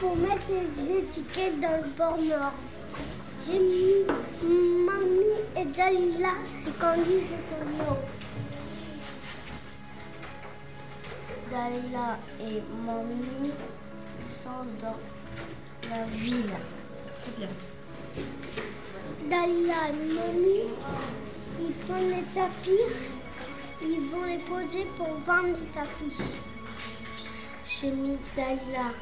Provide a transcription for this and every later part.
pour mettre les étiquettes dans le bord nord. J'ai mis Mamie et Dalila qui conduisent le camion. Dalila et Mamie sont dans la ville. Bien. Dalila et Mamie, ils prennent les tapis, ils vont les poser pour vendre les tapis. J'ai mis Dalila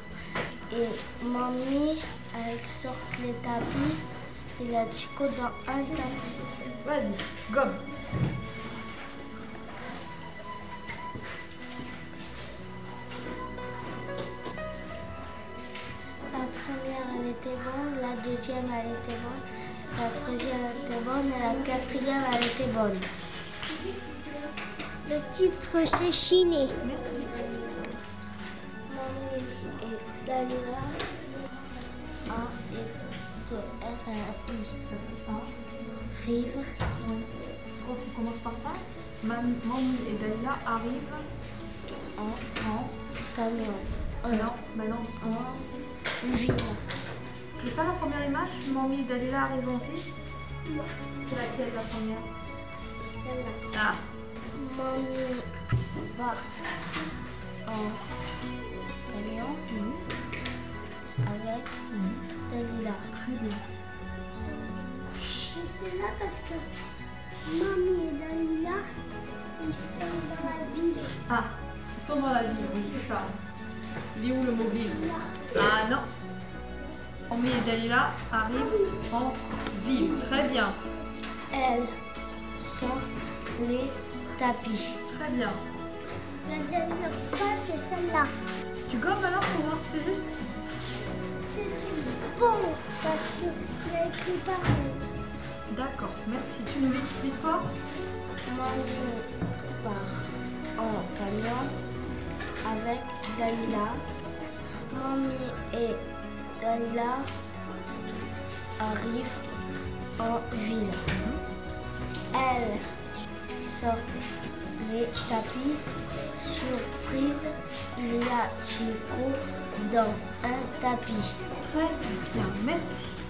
et Mamie, elles sortent les tapis et la Chico dans un tapis. Vas-y, gomme. La première, elle était bonne, la deuxième, elle était bonne, la troisième, elle était bonne et la quatrième, elle était bonne. Le titre, c'est Chiné. Merci. Dalila. A qu'on commence par ça. Mam- Mamie et Dalila arrivent En en. Non, bah non, justement. C'est ça la première image Mamie et Dalila arrivent en ville C'est laquelle la première Celle-là. Ah, Mamie part en camion avec Dalila. très bien. C'est là parce que Mamie et Dalila, ils sont dans la ville. Ah, ils sont dans la ville, c'est ça. Il où le mot ville Ah non. Mamie et Dalila arrivent en ville. Très bien, Elles sortent les tapis. très bien. La dernière fois, c'est celle-là. Tu gommes alors pour voir si c'est juste C'était bon parce que il a écrit pareil. D'accord, merci. Tu nous lis l'histoire? Mamie part en camion avec Dalila. Mamie et Dalila arrivent en ville. Elles sortent les tapis. Surprise, il y a Chico dans un tapis. Très bien, merci.